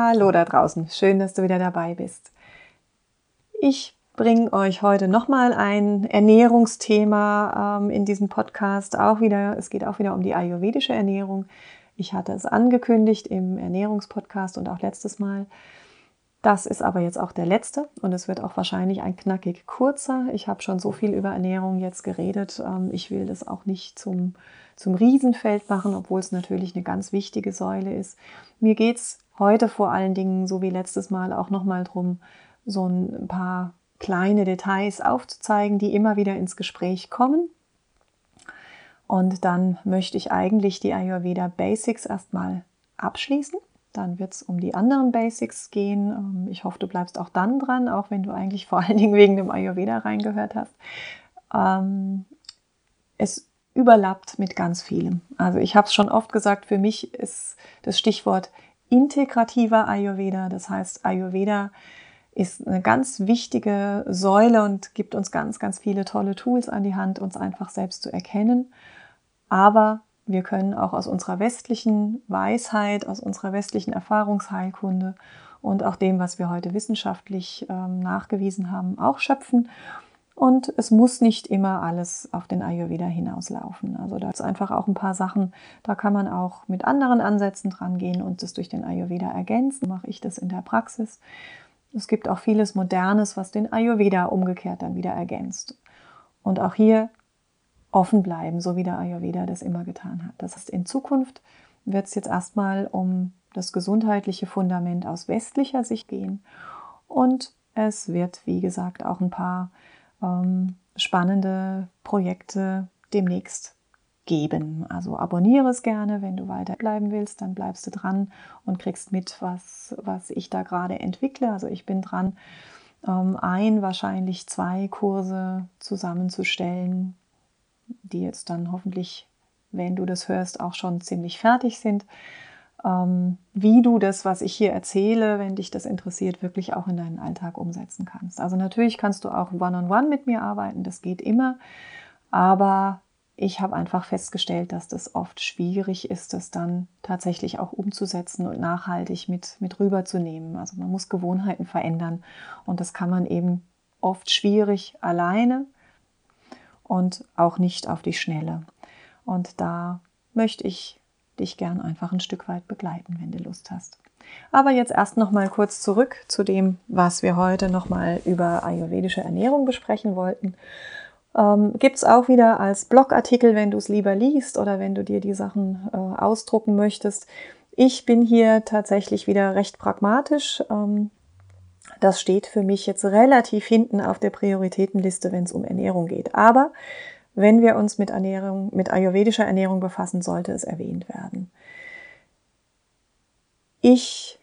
Hallo da draußen, schön, dass du wieder dabei bist. Ich bringe euch heute nochmal ein Ernährungsthema ähm, in diesem Podcast. Auch wieder, es geht auch wieder um die ayurvedische Ernährung. Ich hatte es angekündigt im Ernährungspodcast und auch letztes Mal. Das ist aber jetzt auch der letzte und es wird auch wahrscheinlich ein knackig kurzer. Ich habe schon so viel über Ernährung jetzt geredet. Ähm, ich will das auch nicht zum, zum Riesenfeld machen, obwohl es natürlich eine ganz wichtige Säule ist. Mir geht es heute vor allen Dingen, so wie letztes Mal, auch nochmal drum, so ein paar kleine Details aufzuzeigen, die immer wieder ins Gespräch kommen. Und dann möchte ich eigentlich die Ayurveda Basics erstmal abschließen. Dann wird es um die anderen Basics gehen. Ähm, ich hoffe, du bleibst auch dann dran, auch wenn du eigentlich vor allen Dingen wegen dem Ayurveda reingehört hast. Ähm, es überlappt mit ganz vielem. Also ich habe es schon oft gesagt, für mich ist das Stichwort integrativer Ayurveda. Das heißt, Ayurveda ist eine ganz wichtige Säule und gibt uns ganz, ganz viele tolle Tools an die Hand, uns einfach selbst zu erkennen. Aber wir können auch aus unserer westlichen Weisheit, aus unserer westlichen Erfahrungsheilkunde und auch dem, was wir heute wissenschaftlich ähm, nachgewiesen haben, auch schöpfen. Und es muss nicht immer alles auf den Ayurveda hinauslaufen. Also da ist einfach auch ein paar Sachen, da kann man auch mit anderen Ansätzen dran gehen und das durch den Ayurveda ergänzen. Mache ich das in der Praxis. Es gibt auch vieles Modernes, was den Ayurveda umgekehrt dann wieder ergänzt. Und auch hier offen bleiben, so wie der Ayurveda das immer getan hat. Das heißt, in Zukunft wird es jetzt erstmal um das gesundheitliche Fundament aus westlicher Sicht gehen. Und es wird, wie gesagt, auch ein paar ähm, spannende Projekte demnächst geben. Also abonniere es gerne, wenn du weiterbleiben willst, dann bleibst du dran und kriegst mit, was, was ich da gerade entwickle. Also ich bin dran, ähm, ein, wahrscheinlich zwei Kurse zusammenzustellen, die jetzt dann hoffentlich, wenn du das hörst, auch schon ziemlich fertig sind wie du das, was ich hier erzähle, wenn dich das interessiert, wirklich auch in deinen Alltag umsetzen kannst. Also natürlich kannst du auch one-on-one -on -one mit mir arbeiten, das geht immer, aber ich habe einfach festgestellt, dass das oft schwierig ist, das dann tatsächlich auch umzusetzen und nachhaltig mit, mit rüberzunehmen. Also man muss Gewohnheiten verändern und das kann man eben oft schwierig alleine und auch nicht auf die Schnelle. Und da möchte ich dich gern einfach ein Stück weit begleiten, wenn du Lust hast. Aber jetzt erst noch mal kurz zurück zu dem, was wir heute noch mal über ayurvedische Ernährung besprechen wollten. Ähm, Gibt es auch wieder als Blogartikel, wenn du es lieber liest oder wenn du dir die Sachen äh, ausdrucken möchtest. Ich bin hier tatsächlich wieder recht pragmatisch. Ähm, das steht für mich jetzt relativ hinten auf der Prioritätenliste, wenn es um Ernährung geht. Aber wenn wir uns mit Ernährung, mit ayurvedischer Ernährung befassen, sollte es erwähnt werden. Ich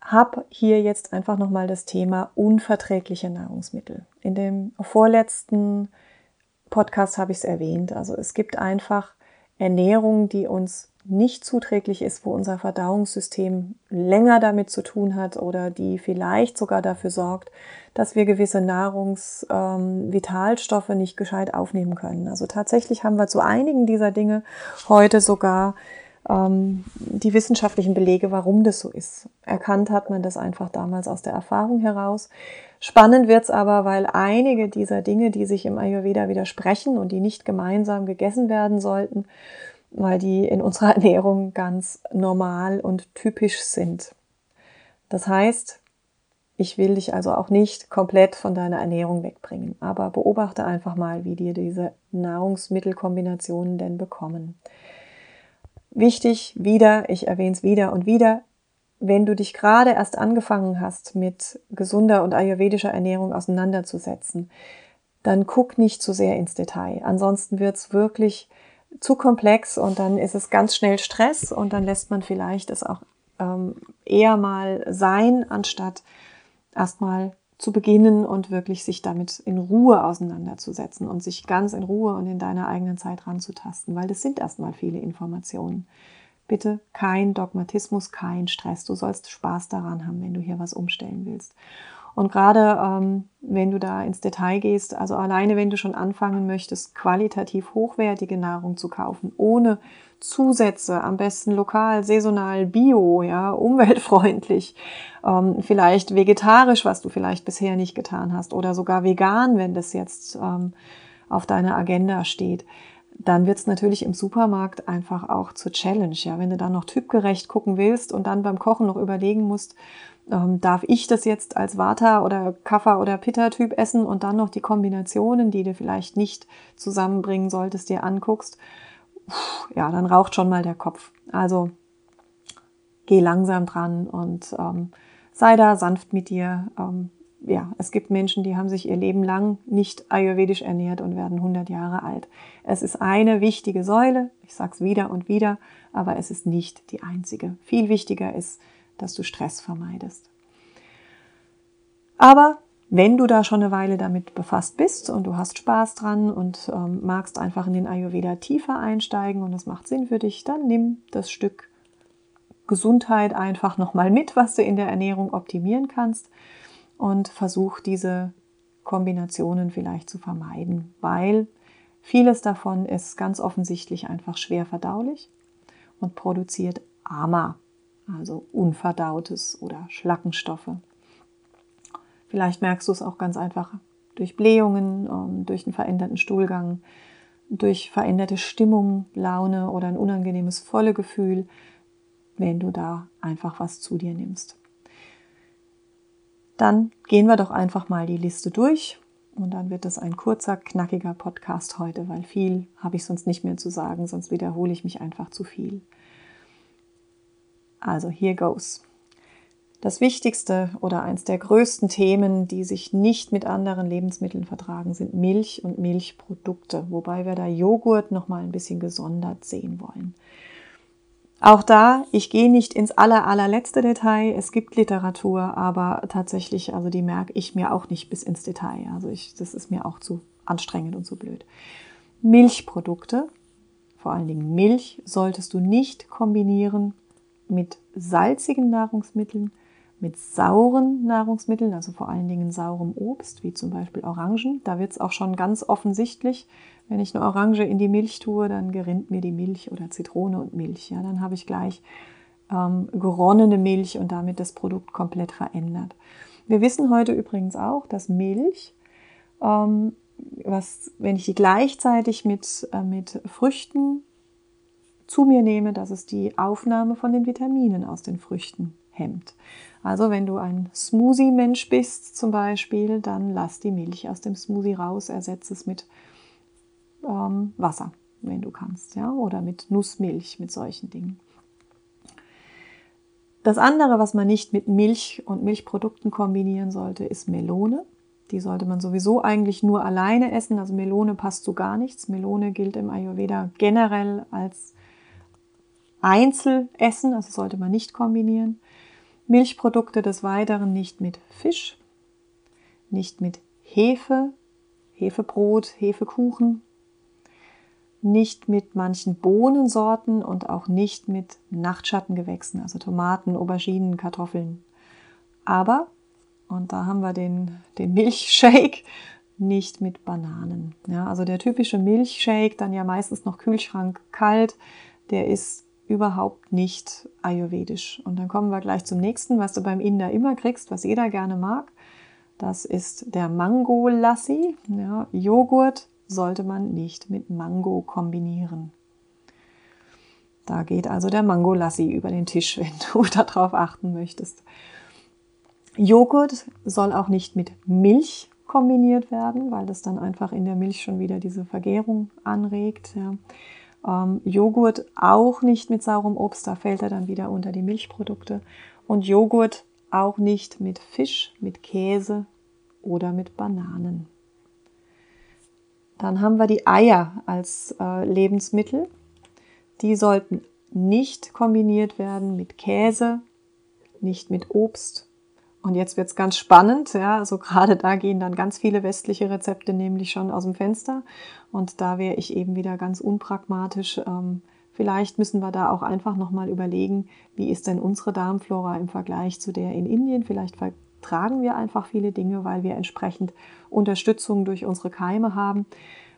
habe hier jetzt einfach nochmal das Thema unverträgliche Nahrungsmittel. In dem vorletzten Podcast habe ich es erwähnt. Also es gibt einfach Ernährung, die uns nicht zuträglich ist, wo unser Verdauungssystem länger damit zu tun hat oder die vielleicht sogar dafür sorgt, dass wir gewisse Nahrungsvitalstoffe ähm, nicht gescheit aufnehmen können. Also tatsächlich haben wir zu einigen dieser Dinge heute sogar ähm, die wissenschaftlichen Belege, warum das so ist. Erkannt hat man das einfach damals aus der Erfahrung heraus. Spannend wird's aber, weil einige dieser Dinge, die sich im Ayurveda widersprechen und die nicht gemeinsam gegessen werden sollten, weil die in unserer Ernährung ganz normal und typisch sind. Das heißt, ich will dich also auch nicht komplett von deiner Ernährung wegbringen, aber beobachte einfach mal, wie dir diese Nahrungsmittelkombinationen denn bekommen. Wichtig, wieder, ich erwähne es wieder und wieder, wenn du dich gerade erst angefangen hast, mit gesunder und ayurvedischer Ernährung auseinanderzusetzen, dann guck nicht zu sehr ins Detail. Ansonsten wird es wirklich zu komplex und dann ist es ganz schnell Stress und dann lässt man vielleicht es auch ähm, eher mal sein, anstatt erstmal zu beginnen und wirklich sich damit in Ruhe auseinanderzusetzen und sich ganz in Ruhe und in deiner eigenen Zeit ranzutasten, weil das sind erstmal viele Informationen. Bitte kein Dogmatismus, kein Stress. Du sollst Spaß daran haben, wenn du hier was umstellen willst. Und gerade ähm, wenn du da ins Detail gehst, also alleine wenn du schon anfangen möchtest, qualitativ hochwertige Nahrung zu kaufen, ohne Zusätze, am besten lokal, saisonal, bio, ja, umweltfreundlich, ähm, vielleicht vegetarisch, was du vielleicht bisher nicht getan hast, oder sogar vegan, wenn das jetzt ähm, auf deiner Agenda steht dann wird es natürlich im Supermarkt einfach auch zur Challenge. Ja, wenn du dann noch typgerecht gucken willst und dann beim Kochen noch überlegen musst, ähm, darf ich das jetzt als Vata oder Kapha oder Pitta-Typ essen und dann noch die Kombinationen, die du vielleicht nicht zusammenbringen solltest, dir anguckst, ja, dann raucht schon mal der Kopf. Also geh langsam dran und ähm, sei da sanft mit dir. Ähm, ja, es gibt Menschen, die haben sich ihr Leben lang nicht ayurvedisch ernährt und werden 100 Jahre alt. Es ist eine wichtige Säule, ich sag's wieder und wieder, aber es ist nicht die einzige. Viel wichtiger ist, dass du Stress vermeidest. Aber wenn du da schon eine Weile damit befasst bist und du hast Spaß dran und ähm, magst einfach in den Ayurveda tiefer einsteigen und das macht Sinn für dich, dann nimm das Stück Gesundheit einfach nochmal mit, was du in der Ernährung optimieren kannst und versuch diese Kombinationen vielleicht zu vermeiden, weil vieles davon ist ganz offensichtlich einfach schwer verdaulich und produziert Ama, also unverdautes oder Schlackenstoffe. Vielleicht merkst du es auch ganz einfach durch Blähungen, ähm, durch einen veränderten Stuhlgang, durch veränderte Stimmung, Laune oder ein unangenehmes volle Gefühl, wenn du da einfach was zu dir nimmst. Dann gehen wir doch einfach mal die Liste durch und dann wird es ein kurzer, knackiger Podcast heute, weil viel habe ich sonst nicht mehr zu sagen, sonst wiederhole ich mich einfach zu viel. Also here goes. Das wichtigste oder eins der größten Themen, die sich nicht mit anderen Lebensmitteln vertragen, sind Milch und Milchprodukte, wobei wir da Joghurt noch mal ein bisschen gesondert sehen wollen. Auch da, ich gehe nicht ins aller, allerletzte Detail. Es gibt Literatur, aber tatsächlich, also die merke ich mir auch nicht bis ins Detail. Also ich, das ist mir auch zu anstrengend und zu blöd. Milchprodukte, vor allen Dingen Milch, solltest du nicht kombinieren mit salzigen Nahrungsmitteln, mit sauren Nahrungsmitteln, also vor allen Dingen saurem Obst, wie zum Beispiel Orangen. Da wird es auch schon ganz offensichtlich, wenn ich eine Orange in die Milch tue, dann gerinnt mir die Milch oder Zitrone und Milch. Ja, dann habe ich gleich ähm, geronnene Milch und damit das Produkt komplett verändert. Wir wissen heute übrigens auch, dass Milch, ähm, was, wenn ich die gleichzeitig mit, äh, mit Früchten zu mir nehme, dass es die Aufnahme von den Vitaminen aus den Früchten hemmt. Also wenn du ein Smoothie-Mensch bist zum Beispiel, dann lass die Milch aus dem Smoothie raus, ersetze es mit ähm, Wasser, wenn du kannst, ja, oder mit Nussmilch, mit solchen Dingen. Das andere, was man nicht mit Milch und Milchprodukten kombinieren sollte, ist Melone. Die sollte man sowieso eigentlich nur alleine essen. Also Melone passt zu gar nichts. Melone gilt im Ayurveda generell als Einzelessen, also sollte man nicht kombinieren. Milchprodukte des Weiteren nicht mit Fisch, nicht mit Hefe, Hefebrot, Hefekuchen, nicht mit manchen Bohnensorten und auch nicht mit Nachtschattengewächsen, also Tomaten, Auberginen, Kartoffeln. Aber, und da haben wir den, den Milchshake, nicht mit Bananen. Ja, also der typische Milchshake, dann ja meistens noch Kühlschrank kalt, der ist überhaupt nicht ayurvedisch. Und dann kommen wir gleich zum nächsten, was du beim Inder immer kriegst, was jeder gerne mag. Das ist der Mango Lassi. Ja, Joghurt sollte man nicht mit Mango kombinieren. Da geht also der Mango Lassi über den Tisch, wenn du darauf achten möchtest. Joghurt soll auch nicht mit Milch kombiniert werden, weil das dann einfach in der Milch schon wieder diese Vergärung anregt. Ja. Ähm, Joghurt auch nicht mit saurem Obst, da fällt er dann wieder unter die Milchprodukte. Und Joghurt auch nicht mit Fisch, mit Käse oder mit Bananen. Dann haben wir die Eier als äh, Lebensmittel. Die sollten nicht kombiniert werden mit Käse, nicht mit Obst. Und jetzt wird es ganz spannend, ja, also gerade da gehen dann ganz viele westliche Rezepte nämlich schon aus dem Fenster. Und da wäre ich eben wieder ganz unpragmatisch. Ähm, vielleicht müssen wir da auch einfach nochmal überlegen, wie ist denn unsere Darmflora im Vergleich zu der in Indien? Vielleicht tragen wir einfach viele Dinge, weil wir entsprechend Unterstützung durch unsere Keime haben.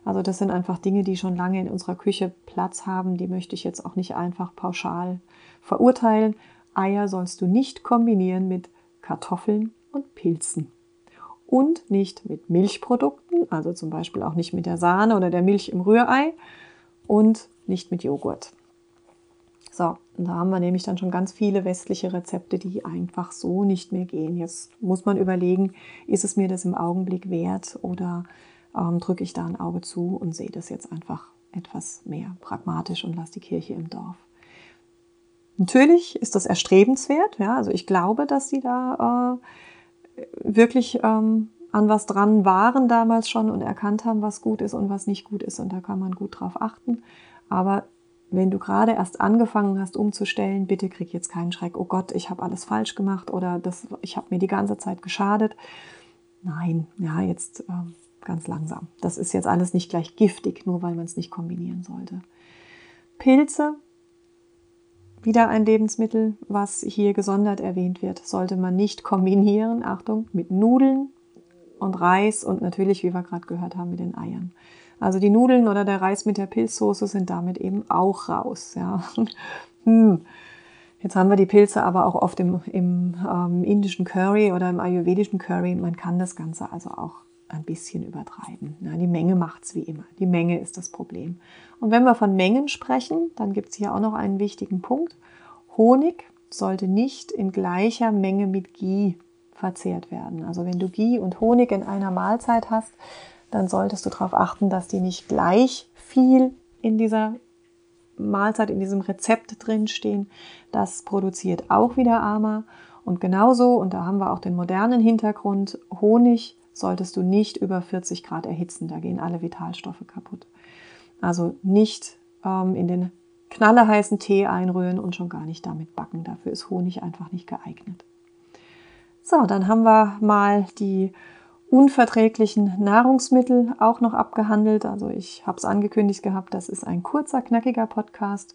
Also das sind einfach Dinge, die schon lange in unserer Küche Platz haben. Die möchte ich jetzt auch nicht einfach pauschal verurteilen. Eier sollst du nicht kombinieren mit Kartoffeln und Pilzen. Und nicht mit Milchprodukten, also zum Beispiel auch nicht mit der Sahne oder der Milch im Rührei und nicht mit Joghurt. So, da haben wir nämlich dann schon ganz viele westliche Rezepte, die einfach so nicht mehr gehen. Jetzt muss man überlegen, ist es mir das im Augenblick wert oder ähm, drücke ich da ein Auge zu und sehe das jetzt einfach etwas mehr pragmatisch und lasse die Kirche im Dorf. Natürlich ist das erstrebenswert, ja, also ich glaube, dass sie da äh, wirklich ähm, an was dran waren damals schon und erkannt haben, was gut ist und was nicht gut ist und da kann man gut drauf achten. Aber wenn du gerade erst angefangen hast umzustellen, bitte krieg jetzt keinen Schreck, oh Gott, ich habe alles falsch gemacht oder das, ich habe mir die ganze Zeit geschadet. Nein, ja, jetzt äh, ganz langsam. Das ist jetzt alles nicht gleich giftig, nur weil man es nicht kombinieren sollte. Pilze, wieder ein Lebensmittel, was hier gesondert erwähnt wird, sollte man nicht kombinieren, Achtung, mit Nudeln und Reis und natürlich, wie wir gerade gehört haben, mit den Eiern. Also die Nudeln oder der Reis mit der Pilzsoße sind damit eben auch raus. Ja. Hm. Jetzt haben wir die Pilze aber auch oft im, im ähm, indischen Curry oder im ayurvedischen Curry. Man kann das Ganze also auch ein bisschen übertreiben. Ja, die Menge macht es wie immer. Die Menge ist das Problem. Und wenn wir von Mengen sprechen, dann gibt es hier auch noch einen wichtigen Punkt. Honig sollte nicht in gleicher Menge mit Ghee verzehrt werden. Also wenn du Ghee und Honig in einer Mahlzeit hast, dann solltest du darauf achten, dass die nicht gleich viel in dieser Mahlzeit, in diesem Rezept drinstehen. Das produziert auch wieder Ama. Und genauso, und da haben wir auch den modernen Hintergrund, Honig solltest du nicht über 40 Grad erhitzen, da gehen alle Vitalstoffe kaputt. Also nicht ähm, in den knalleheißen Tee einrühren und schon gar nicht damit backen. Dafür ist Honig einfach nicht geeignet. So, dann haben wir mal die unverträglichen Nahrungsmittel auch noch abgehandelt. Also ich habe es angekündigt gehabt, das ist ein kurzer, knackiger Podcast.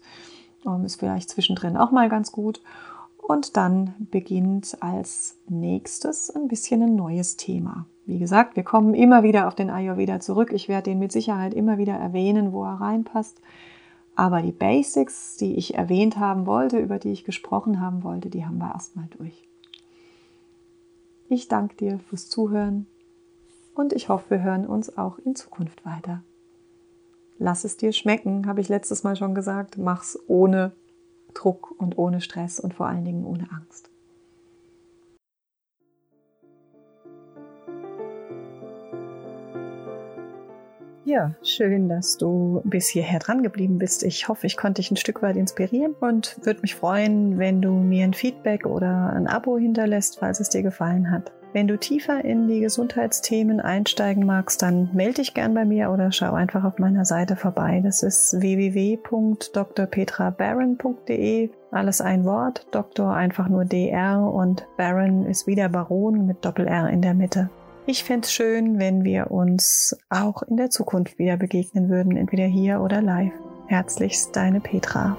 Um, ist vielleicht zwischendrin auch mal ganz gut. Und dann beginnt als nächstes ein bisschen ein neues Thema. Wie gesagt, wir kommen immer wieder auf den Ayurveda zurück. Ich werde den mit Sicherheit immer wieder erwähnen, wo er reinpasst. Aber die Basics, die ich erwähnt haben wollte, über die ich gesprochen haben wollte, die haben wir erstmal durch. Ich danke dir fürs Zuhören und ich hoffe, wir hören uns auch in Zukunft weiter. Lass es dir schmecken, habe ich letztes Mal schon gesagt. Mach's ohne Druck und ohne Stress und vor allen Dingen ohne Angst. Ja, schön, dass du bis hierher dran geblieben bist. Ich hoffe, ich konnte dich ein Stück weit inspirieren und würde mich freuen, wenn du mir ein Feedback oder ein Abo hinterlässt, falls es dir gefallen hat. Wenn du tiefer in die Gesundheitsthemen einsteigen magst, dann melde dich gern bei mir oder schau einfach auf meiner Seite vorbei. Das ist www.drpetrabaron.de. Alles ein Wort, Doktor einfach nur DR und Baron ist wieder Baron mit Doppel R in der Mitte. Ich fände es schön, wenn wir uns auch in der Zukunft wieder begegnen würden, entweder hier oder live. Herzlichst deine Petra.